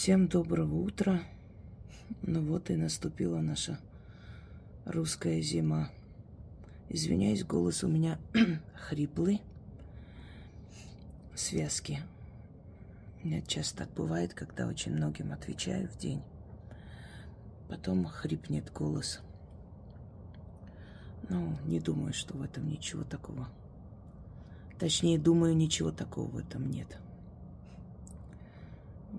Всем доброго утра. Ну вот и наступила наша русская зима. Извиняюсь, голос у меня хриплый. Связки. У меня часто так бывает, когда очень многим отвечаю в день. Потом хрипнет голос. Ну, не думаю, что в этом ничего такого. Точнее, думаю, ничего такого в этом нет.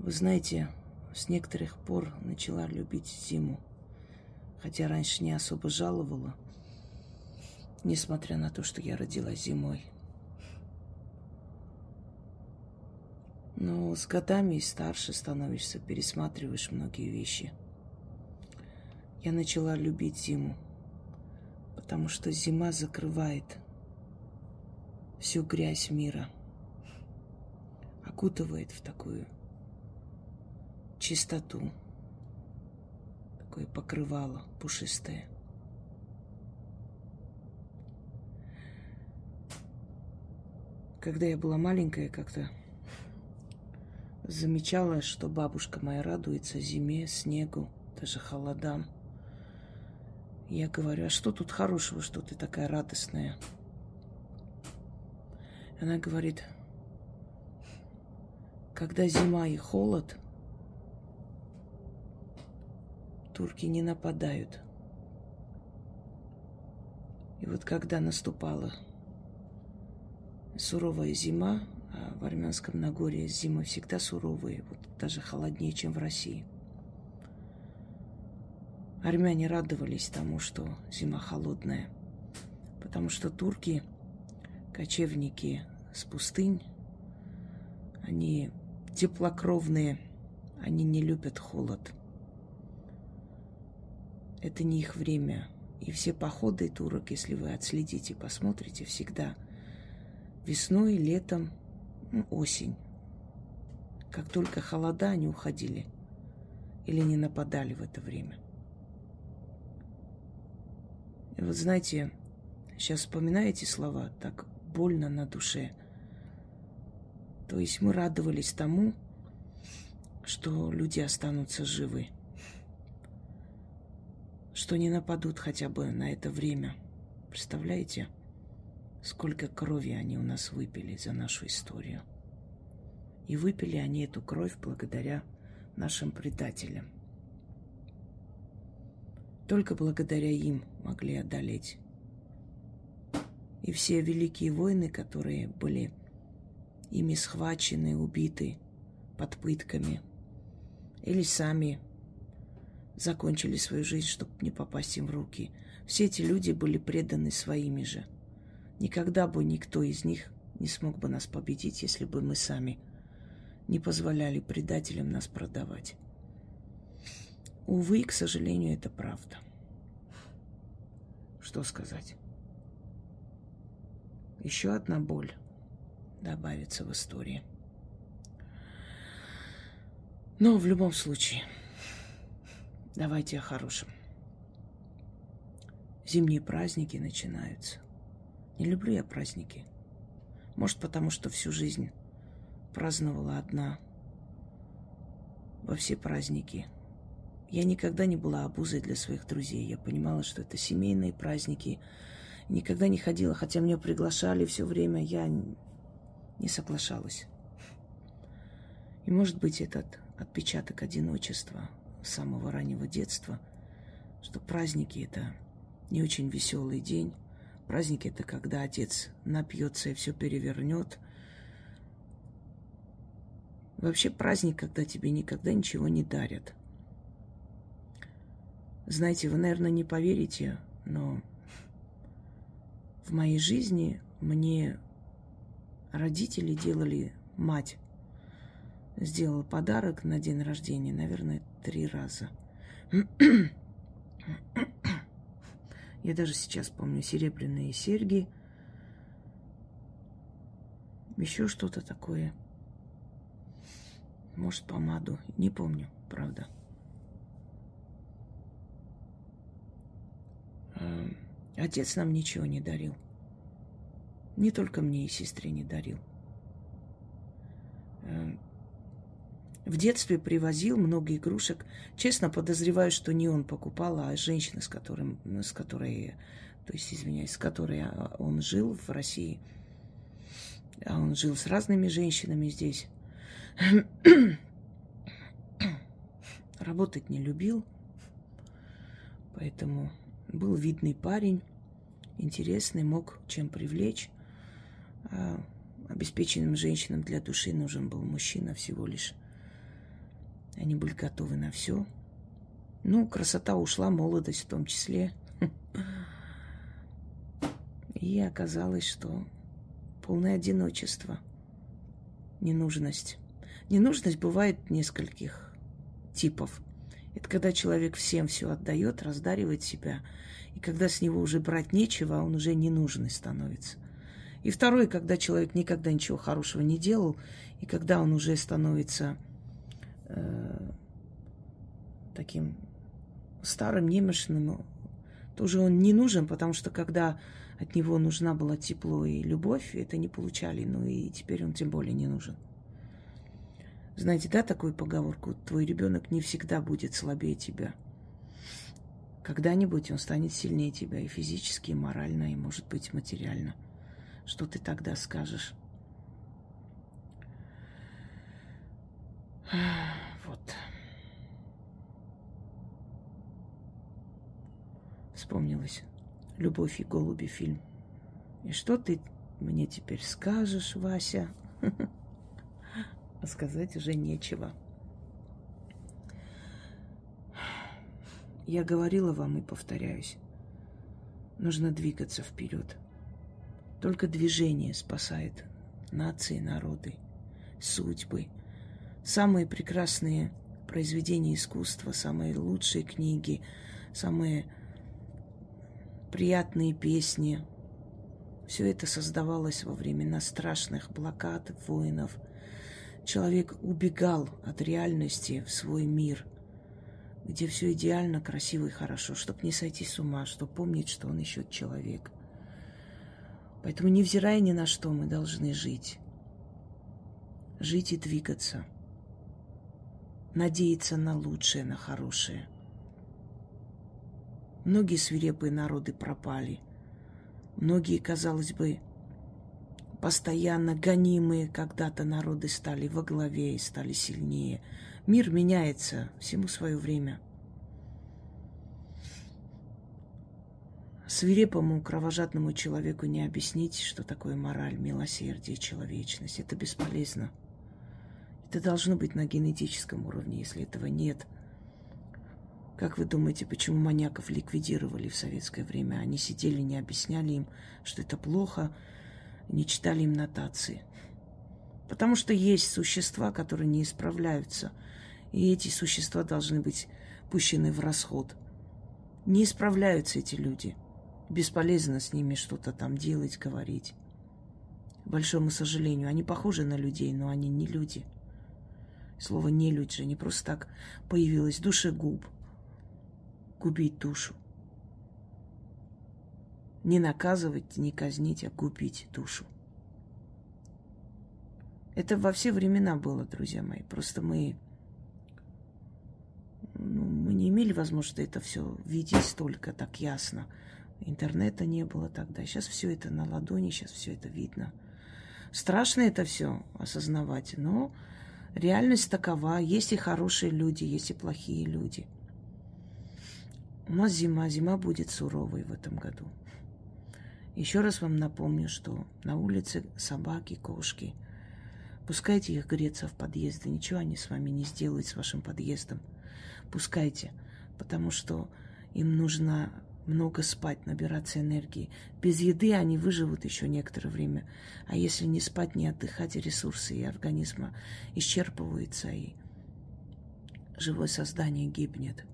Вы знаете, с некоторых пор начала любить зиму. Хотя раньше не особо жаловала, несмотря на то, что я родилась зимой. Но с годами и старше становишься, пересматриваешь многие вещи. Я начала любить зиму, потому что зима закрывает всю грязь мира, окутывает в такую чистоту. Такое покрывало пушистое. Когда я была маленькая, как-то замечала, что бабушка моя радуется зиме, снегу, даже холодам. Я говорю, а что тут хорошего, что ты такая радостная? Она говорит, когда зима и холод, турки не нападают. И вот когда наступала суровая зима, а в Армянском Нагорье зимы всегда суровые, вот даже холоднее, чем в России. Армяне радовались тому, что зима холодная, потому что турки, кочевники с пустынь, они теплокровные, они не любят холод – это не их время. И все походы турок, если вы отследите, посмотрите, всегда весной, летом, ну, осень. Как только холода, они уходили или не нападали в это время. И вот знаете, сейчас вспоминаю эти слова, так больно на душе. То есть мы радовались тому, что люди останутся живы что не нападут хотя бы на это время. Представляете, сколько крови они у нас выпили за нашу историю. И выпили они эту кровь благодаря нашим предателям. Только благодаря им могли одолеть. И все великие войны, которые были ими схвачены, убиты под пытками, или сами закончили свою жизнь, чтобы не попасть им в руки. Все эти люди были преданы своими же. Никогда бы никто из них не смог бы нас победить, если бы мы сами не позволяли предателям нас продавать. Увы, к сожалению, это правда. Что сказать? Еще одна боль добавится в истории. Но в любом случае – Давайте о хорошем. Зимние праздники начинаются. Не люблю я праздники. Может, потому что всю жизнь праздновала одна во все праздники. Я никогда не была обузой для своих друзей. Я понимала, что это семейные праздники. Никогда не ходила, хотя меня приглашали все время, я не соглашалась. И может быть этот отпечаток одиночества – с самого раннего детства, что праздники – это не очень веселый день. Праздники – это когда отец напьется и все перевернет. Вообще праздник, когда тебе никогда ничего не дарят. Знаете, вы, наверное, не поверите, но в моей жизни мне родители делали мать сделала подарок на день рождения, наверное, три раза. Я даже сейчас помню серебряные серьги, еще что-то такое. Может, помаду. Не помню, правда. Эм, отец нам ничего не дарил. Не только мне и сестре не дарил. В детстве привозил много игрушек. Честно подозреваю, что не он покупал, а женщина, с, которым, с которой, то есть, извиняюсь, с которой он жил в России. А он жил с разными женщинами здесь. Работать не любил, поэтому был видный парень, интересный, мог чем привлечь. А обеспеченным женщинам для души нужен был мужчина всего лишь. Они были готовы на все. Ну, красота ушла, молодость в том числе. И оказалось, что полное одиночество, ненужность. Ненужность бывает нескольких типов. Это когда человек всем все отдает, раздаривает себя, и когда с него уже брать нечего, он уже ненужный становится. И второй, когда человек никогда ничего хорошего не делал, и когда он уже становится таким старым, немощным, тоже он не нужен, потому что когда от него нужна была тепло и любовь, это не получали, ну и теперь он тем более не нужен. Знаете, да, такую поговорку? Твой ребенок не всегда будет слабее тебя. Когда-нибудь он станет сильнее тебя и физически, и морально, и, может быть, материально. Что ты тогда скажешь? Вот. Вспомнилось. «Любовь и голуби» фильм. И что ты мне теперь скажешь, Вася? А сказать уже нечего. Я говорила вам и повторяюсь. Нужно двигаться вперед. Только движение спасает нации, народы, судьбы. Самые прекрасные произведения искусства, самые лучшие книги, самые приятные песни. Все это создавалось во времена страшных блокад, воинов. Человек убегал от реальности в свой мир, где все идеально, красиво и хорошо, чтобы не сойти с ума, чтобы помнить, что он еще человек – Поэтому, невзирая ни на что, мы должны жить. Жить и двигаться. Надеяться на лучшее, на хорошее. Многие свирепые народы пропали. Многие, казалось бы, постоянно гонимые когда-то народы стали во главе и стали сильнее. Мир меняется, всему свое время – Свирепому, кровожадному человеку не объяснить, что такое мораль, милосердие, человечность. Это бесполезно. Это должно быть на генетическом уровне. Если этого нет, как вы думаете, почему маньяков ликвидировали в советское время? Они сидели, не объясняли им, что это плохо, не читали им нотации. Потому что есть существа, которые не исправляются. И эти существа должны быть пущены в расход. Не исправляются эти люди – бесполезно с ними что-то там делать, говорить. большому сожалению, они похожи на людей, но они не люди. Слово «не люди» же не просто так появилось. Душегуб. Губить душу. Не наказывать, не казнить, а губить душу. Это во все времена было, друзья мои. Просто мы, ну, мы не имели возможности это все видеть столько так ясно. Интернета не было тогда. Сейчас все это на ладони, сейчас все это видно. Страшно это все осознавать, но реальность такова. Есть и хорошие люди, есть и плохие люди. Нас зима, зима будет суровой в этом году. Еще раз вам напомню, что на улице собаки, кошки. Пускайте их греться в подъезды. Ничего они с вами не сделают, с вашим подъездом. Пускайте, потому что им нужно много спать, набираться энергии. Без еды они выживут еще некоторое время. А если не спать, не отдыхать, ресурсы и организма исчерпываются, и живое создание гибнет.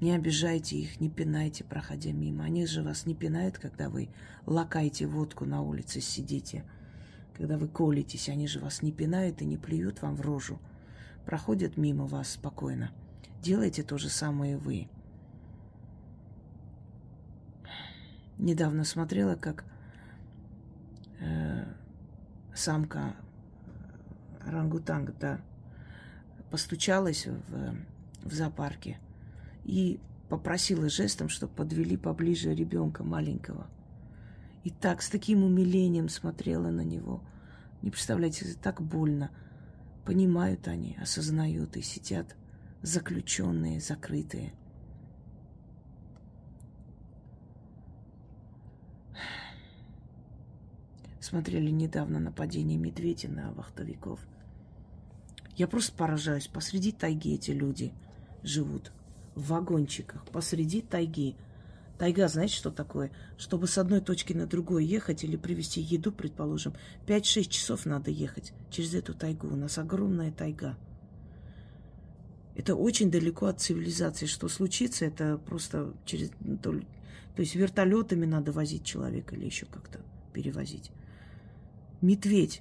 Не обижайте их, не пинайте, проходя мимо. Они же вас не пинают, когда вы лакаете водку на улице, сидите. Когда вы колитесь, они же вас не пинают и не плюют вам в рожу. Проходят мимо вас спокойно – Делайте то же самое вы. Недавно смотрела, как э, самка орангутанг, да, постучалась в, в зоопарке и попросила жестом, чтобы подвели поближе ребенка маленького. И так, с таким умилением смотрела на него. Не представляете, так больно. Понимают они, осознают и сидят заключенные, закрытые. Смотрели недавно нападение медведя на вахтовиков. Я просто поражаюсь. Посреди тайги эти люди живут. В вагончиках. Посреди тайги. Тайга, знаете, что такое? Чтобы с одной точки на другую ехать или привезти еду, предположим, 5-6 часов надо ехать через эту тайгу. У нас огромная тайга. Это очень далеко от цивилизации. Что случится, это просто через... Ну, то, есть вертолетами надо возить человека или еще как-то перевозить. Медведь.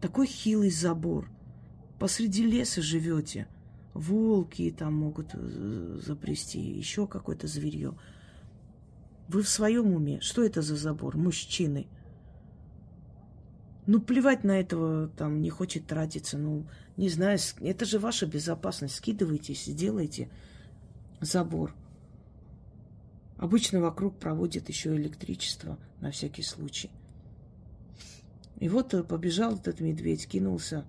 Такой хилый забор. Посреди леса живете. Волки там могут э, запрести, еще какое-то зверье. Вы в своем уме? Что это за забор? Мужчины. Ну, плевать на этого, там, не хочет тратиться. Ну, не знаю, это же ваша безопасность. Скидывайтесь, сделайте забор. Обычно вокруг проводят еще электричество на всякий случай. И вот э, побежал этот медведь, кинулся,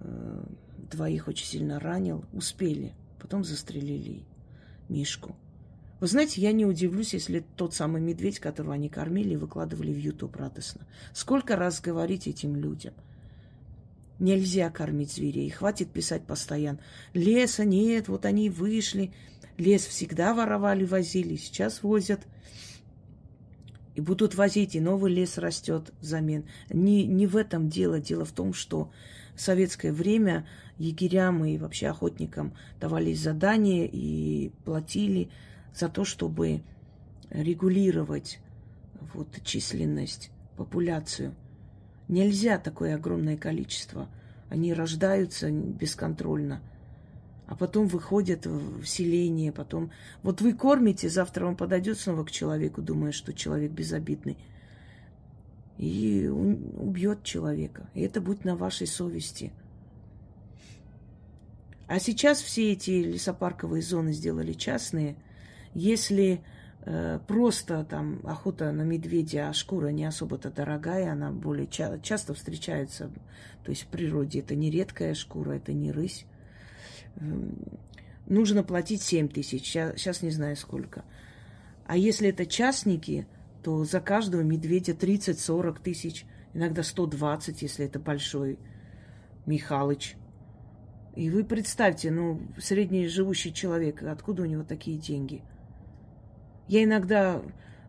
э, двоих очень сильно ранил, успели. Потом застрелили Мишку. Вы знаете, я не удивлюсь, если тот самый медведь, которого они кормили, выкладывали в YouTube радостно. Сколько раз говорить этим людям? Нельзя кормить зверей. Хватит писать постоянно. Леса нет, вот они вышли. Лес всегда воровали, возили. Сейчас возят. И будут возить, и новый лес растет взамен. Не, не в этом дело. Дело в том, что в советское время егерям и вообще охотникам давались задания и платили за то, чтобы регулировать вот численность, популяцию. Нельзя такое огромное количество. Они рождаются бесконтрольно, а потом выходят в селение, потом... Вот вы кормите, завтра он подойдет снова к человеку, думая, что человек безобидный, и убьет человека. И это будет на вашей совести. А сейчас все эти лесопарковые зоны сделали частные – если э, просто там охота на медведя, а шкура не особо-то дорогая, она более ча- часто встречается, то есть в природе это не редкая шкура, это не рысь. Э, нужно платить 7 тысяч, сейчас не знаю сколько. А если это частники, то за каждого медведя 30-40 тысяч, иногда 120, если это большой Михалыч. И вы представьте, ну, средний живущий человек, откуда у него такие деньги – я иногда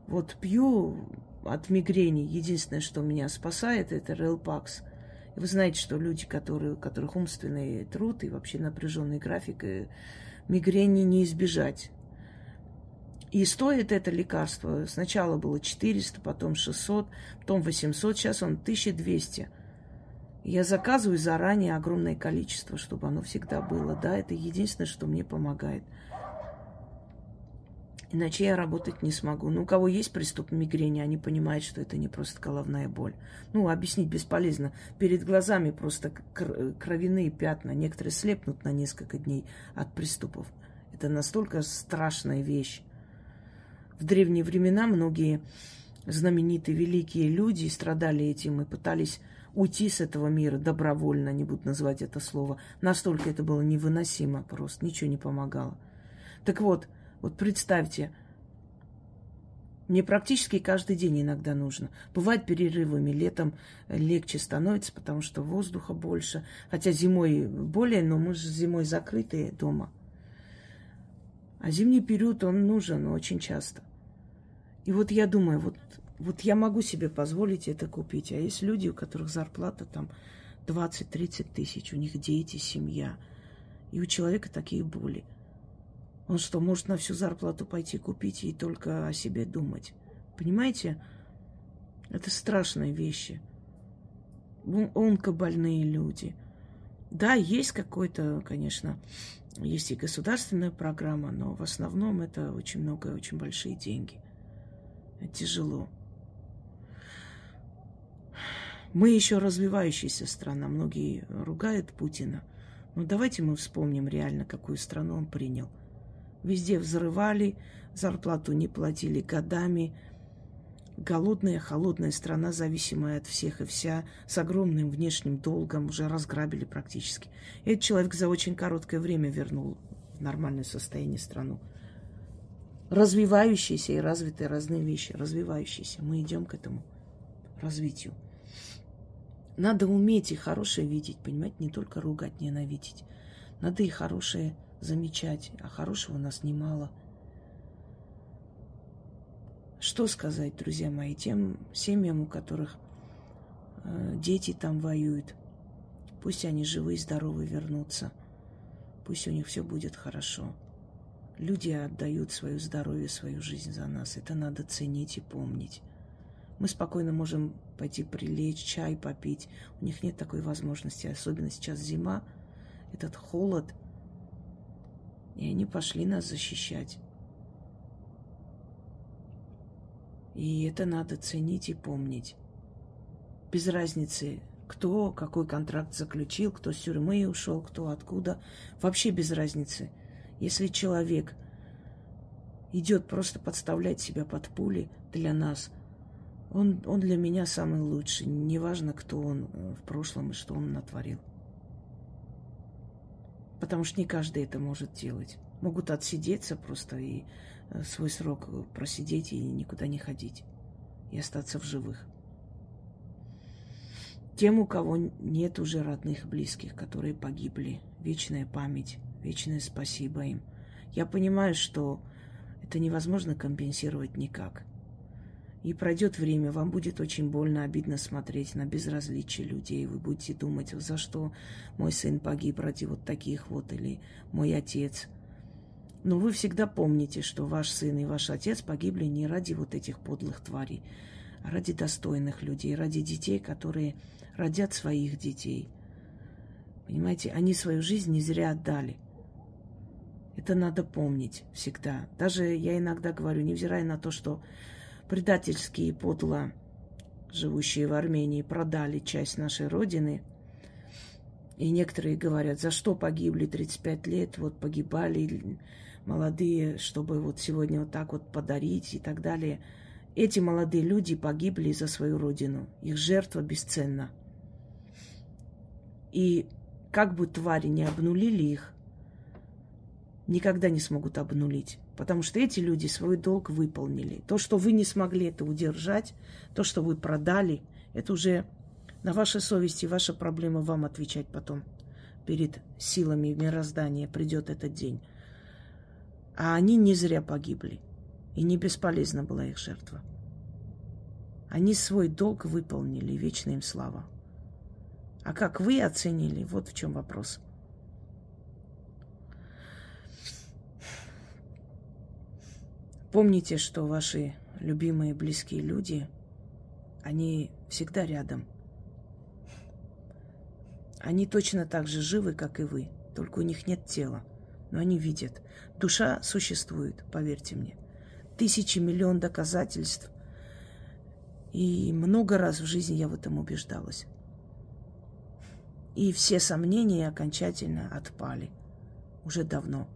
вот пью от мигрени. Единственное, что меня спасает, это Релпакс. И вы знаете, что люди, которые, у которых умственный труд и вообще напряженный график, э, мигрени не избежать. И стоит это лекарство. Сначала было 400, потом 600, потом 800, сейчас он 1200. Я заказываю заранее огромное количество, чтобы оно всегда было. Да, это единственное, что мне помогает. Иначе я работать не смогу. Ну, у кого есть приступ мигрени, они понимают, что это не просто головная боль. Ну, объяснить бесполезно. Перед глазами просто кровяные пятна. Некоторые слепнут на несколько дней от приступов. Это настолько страшная вещь. В древние времена многие знаменитые великие люди страдали этим и пытались уйти с этого мира добровольно, не буду называть это слово. Настолько это было невыносимо просто, ничего не помогало. Так вот, вот представьте, мне практически каждый день иногда нужно. Бывает перерывами, летом легче становится, потому что воздуха больше. Хотя зимой более, но мы же зимой закрытые дома. А зимний период, он нужен очень часто. И вот я думаю, вот, вот я могу себе позволить это купить. А есть люди, у которых зарплата там 20-30 тысяч, у них дети, семья. И у человека такие боли. Он что, может на всю зарплату пойти купить и только о себе думать? Понимаете? Это страшные вещи. Онкобольные люди. Да, есть какой-то, конечно, есть и государственная программа, но в основном это очень много, очень большие деньги. Это тяжело. Мы еще развивающаяся страна. Многие ругают Путина. Но давайте мы вспомним реально, какую страну он принял. Везде взрывали, зарплату не платили годами. Голодная, холодная страна, зависимая от всех и вся, с огромным внешним долгом, уже разграбили практически. Этот человек за очень короткое время вернул в нормальное состояние страну. Развивающиеся и развитые разные вещи. Развивающиеся. Мы идем к этому развитию. Надо уметь и хорошее видеть, понимаете, не только ругать, ненавидеть. Надо и хорошее замечать, а хорошего у нас немало. Что сказать, друзья мои, тем семьям, у которых э, дети там воюют, пусть они живы и здоровы вернутся, пусть у них все будет хорошо. Люди отдают свое здоровье, свою жизнь за нас. Это надо ценить и помнить. Мы спокойно можем пойти прилечь, чай попить. У них нет такой возможности, особенно сейчас зима, этот холод. И они пошли нас защищать. И это надо ценить и помнить. Без разницы, кто какой контракт заключил, кто с тюрьмы ушел, кто откуда. Вообще без разницы. Если человек идет просто подставлять себя под пули для нас – он, он для меня самый лучший. Неважно, кто он э, в прошлом и что он натворил. Потому что не каждый это может делать. Могут отсидеться просто и э, свой срок просидеть и никуда не ходить. И остаться в живых. Тем, у кого нет уже родных, близких, которые погибли. Вечная память, вечное спасибо им. Я понимаю, что это невозможно компенсировать никак – и пройдет время, вам будет очень больно, обидно смотреть на безразличие людей. Вы будете думать, за что мой сын погиб ради вот таких вот, или мой отец. Но вы всегда помните, что ваш сын и ваш отец погибли не ради вот этих подлых тварей, а ради достойных людей, ради детей, которые родят своих детей. Понимаете, они свою жизнь не зря отдали. Это надо помнить всегда. Даже я иногда говорю, невзирая на то, что предательски и подло живущие в Армении продали часть нашей родины. И некоторые говорят, за что погибли 35 лет, вот погибали молодые, чтобы вот сегодня вот так вот подарить и так далее. Эти молодые люди погибли за свою родину. Их жертва бесценна. И как бы твари не обнулили их, никогда не смогут обнулить. Потому что эти люди свой долг выполнили. То, что вы не смогли это удержать, то, что вы продали, это уже на вашей совести, ваша проблема вам отвечать потом. Перед силами мироздания придет этот день. А они не зря погибли. И не бесполезна была их жертва. Они свой долг выполнили, вечная им слава. А как вы оценили, вот в чем вопрос. Помните, что ваши любимые близкие люди, они всегда рядом. Они точно так же живы, как и вы, только у них нет тела, но они видят. Душа существует, поверьте мне. Тысячи, миллион доказательств. И много раз в жизни я в этом убеждалась. И все сомнения окончательно отпали. Уже давно.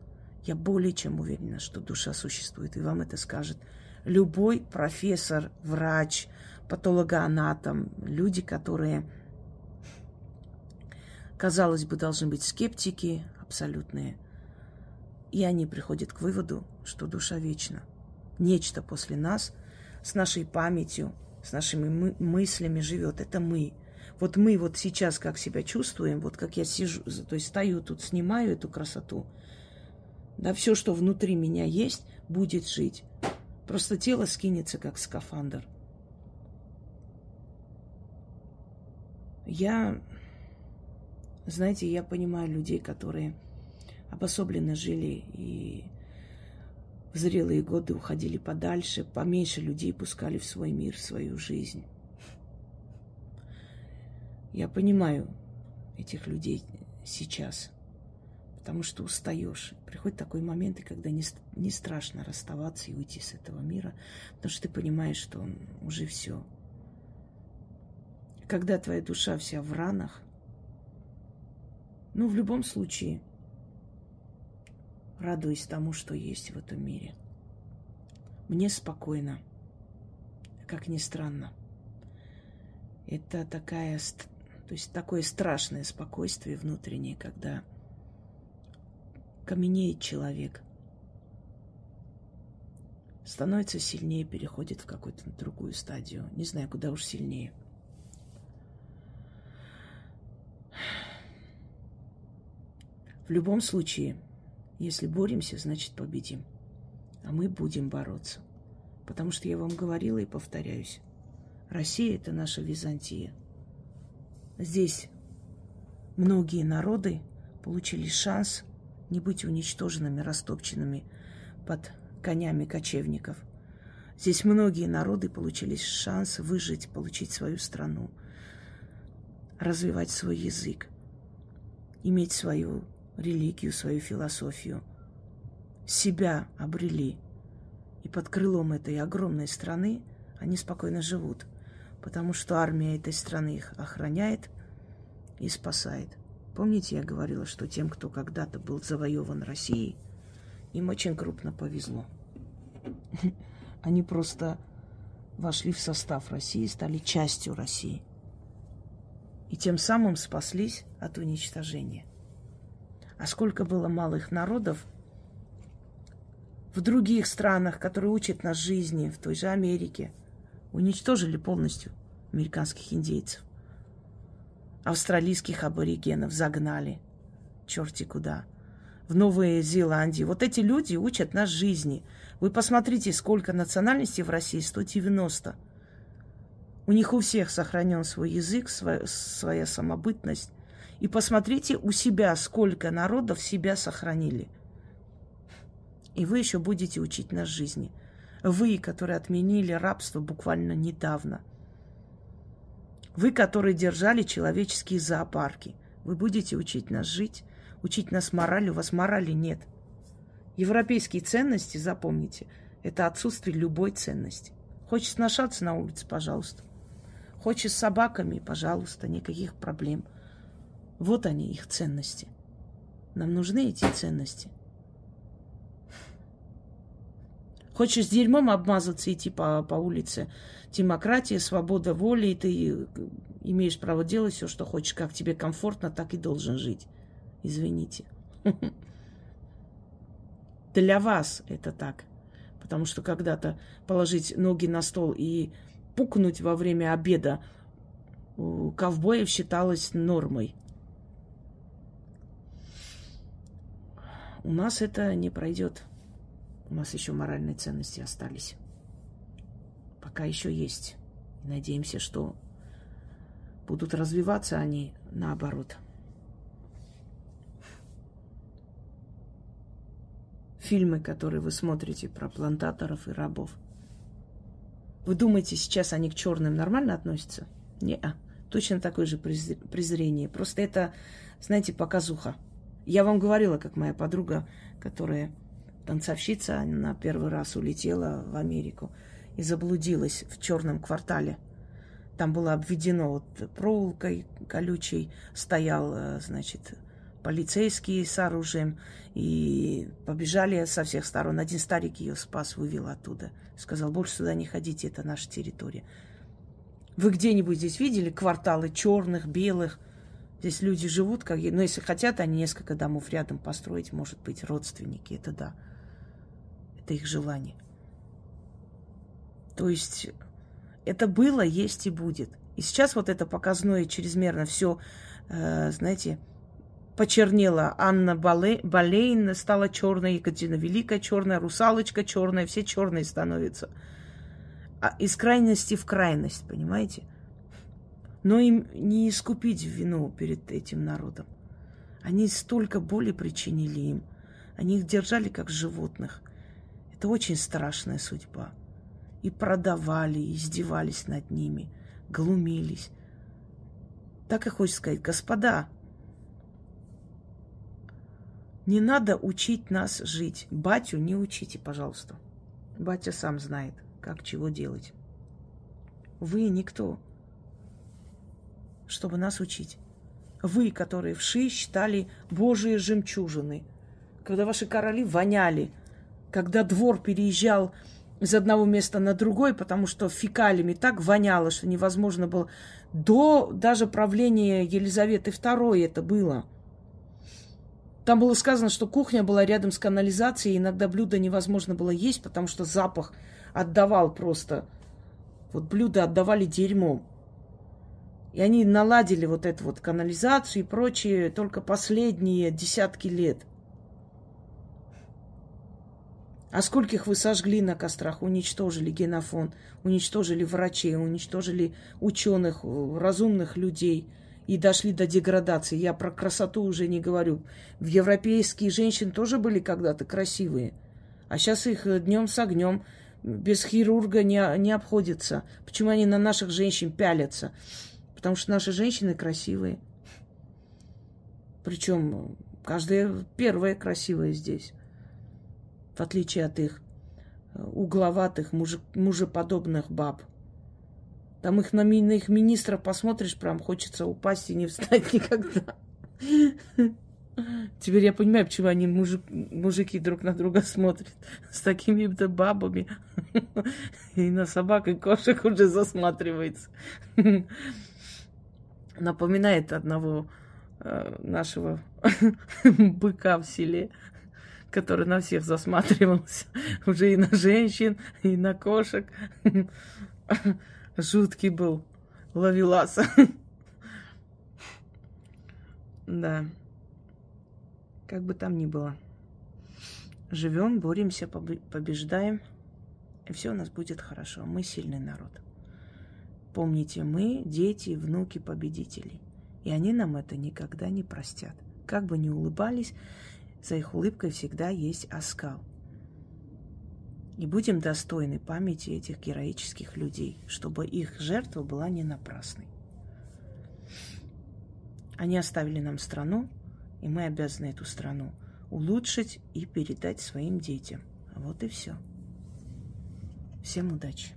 Я более чем уверена, что душа существует, и вам это скажет любой профессор, врач, патологоанатом, люди, которые, казалось бы, должны быть скептики абсолютные. И они приходят к выводу, что душа вечна. Нечто после нас с нашей памятью, с нашими мы- мыслями живет. Это мы. Вот мы вот сейчас как себя чувствуем, вот как я сижу, то есть стою тут, снимаю эту красоту – да, все, что внутри меня есть, будет жить. Просто тело скинется, как скафандр. Я, знаете, я понимаю людей, которые обособленно жили и в зрелые годы уходили подальше, поменьше людей пускали в свой мир, в свою жизнь. Я понимаю этих людей сейчас – потому что устаешь. Приходит такой момент, когда не, не страшно расставаться и уйти с этого мира, потому что ты понимаешь, что уже все. Когда твоя душа вся в ранах, ну, в любом случае, радуюсь тому, что есть в этом мире. Мне спокойно, как ни странно. Это такая, то есть такое страшное спокойствие внутреннее, когда каменеет человек, становится сильнее, переходит в какую-то другую стадию. Не знаю, куда уж сильнее. В любом случае, если боремся, значит победим. А мы будем бороться. Потому что я вам говорила и повторяюсь. Россия – это наша Византия. Здесь многие народы получили шанс не быть уничтоженными, растопченными под конями кочевников. Здесь многие народы получили шанс выжить, получить свою страну, развивать свой язык, иметь свою религию, свою философию. Себя обрели. И под крылом этой огромной страны они спокойно живут, потому что армия этой страны их охраняет и спасает. Помните, я говорила, что тем, кто когда-то был завоеван Россией, им очень крупно повезло. Они просто вошли в состав России, стали частью России. И тем самым спаслись от уничтожения. А сколько было малых народов в других странах, которые учат нас жизни, в той же Америке, уничтожили полностью американских индейцев австралийских аборигенов загнали. Черти куда. В Новой Зеландии. Вот эти люди учат нас жизни. Вы посмотрите, сколько национальностей в России. 190. У них у всех сохранен свой язык, своя, своя самобытность. И посмотрите у себя, сколько народов себя сохранили. И вы еще будете учить нас жизни. Вы, которые отменили рабство буквально недавно – вы, которые держали человеческие зоопарки, вы будете учить нас жить, учить нас морали. У вас морали нет. Европейские ценности, запомните, это отсутствие любой ценности. Хочешь сношаться на улице, пожалуйста. Хочешь с собаками, пожалуйста, никаких проблем. Вот они, их ценности. Нам нужны эти ценности. Хочешь дерьмом обмазаться, идти по, по улице, демократия, свобода воли, и ты имеешь право делать все, что хочешь, как тебе комфортно, так и должен жить. Извините. Для вас это так. Потому что когда-то положить ноги на стол и пукнуть во время обеда у ковбоев считалось нормой. У нас это не пройдет. У нас еще моральные ценности остались пока еще есть. Надеемся, что будут развиваться они наоборот. Фильмы, которые вы смотрите про плантаторов и рабов. Вы думаете, сейчас они к черным нормально относятся? Не, -а. точно такое же презрение. Просто это, знаете, показуха. Я вам говорила, как моя подруга, которая танцовщица, она первый раз улетела в Америку и заблудилась в черном квартале. Там было обведено вот проволокой колючей, стоял, э, значит, полицейские с оружием, и побежали со всех сторон. Один старик ее спас, вывел оттуда. Сказал, больше сюда не ходите, это наша территория. Вы где-нибудь здесь видели кварталы черных, белых? Здесь люди живут, как... Но если хотят, они несколько домов рядом построить, может быть, родственники. Это да. Это их желание. То есть это было, есть и будет. И сейчас вот это показное чрезмерно все, э, знаете, почернело. Анна Бале, Болейн стала черной, Екатерина Великая черная, русалочка черная, все черные становятся. А из крайности в крайность, понимаете? Но им не искупить вину перед этим народом. Они столько боли причинили им. Они их держали как животных. Это очень страшная судьба и продавали, и издевались над ними, глумились. Так и хочется сказать, господа, не надо учить нас жить. Батю не учите, пожалуйста. Батя сам знает, как чего делать. Вы никто. чтобы нас учить. Вы, которые вши считали Божие жемчужины, когда ваши короли воняли, когда двор переезжал из одного места на другой, потому что фекалиями так воняло, что невозможно было. До даже правления Елизаветы II это было. Там было сказано, что кухня была рядом с канализацией, и иногда блюдо невозможно было есть, потому что запах отдавал просто. Вот блюда отдавали дерьмом. И они наладили вот эту вот канализацию и прочее только последние десятки лет – а скольких вы сожгли на кострах, уничтожили генофон, уничтожили врачей, уничтожили ученых, разумных людей и дошли до деградации. Я про красоту уже не говорю. В европейские женщины тоже были когда-то красивые. А сейчас их днем с огнем без хирурга не, не обходится. Почему они на наших женщин пялятся? Потому что наши женщины красивые. Причем каждая первая красивая здесь в отличие от их э, угловатых, муж, мужеподобных баб. Там их на, на их министров посмотришь, прям хочется упасть и не встать никогда. Теперь я понимаю, почему они мужик, мужики друг на друга смотрят с такими-то бабами. И на собак и кошек уже засматривается. Напоминает одного э, нашего быка в селе который на всех засматривался. Уже и на женщин, и на кошек. Жуткий был ловеласа. Да. Как бы там ни было. Живем, боремся, побеждаем. И все у нас будет хорошо. Мы сильный народ. Помните, мы дети и внуки победителей. И они нам это никогда не простят. Как бы ни улыбались, за их улыбкой всегда есть оскал. И будем достойны памяти этих героических людей, чтобы их жертва была не напрасной. Они оставили нам страну, и мы обязаны эту страну улучшить и передать своим детям. Вот и все. Всем удачи!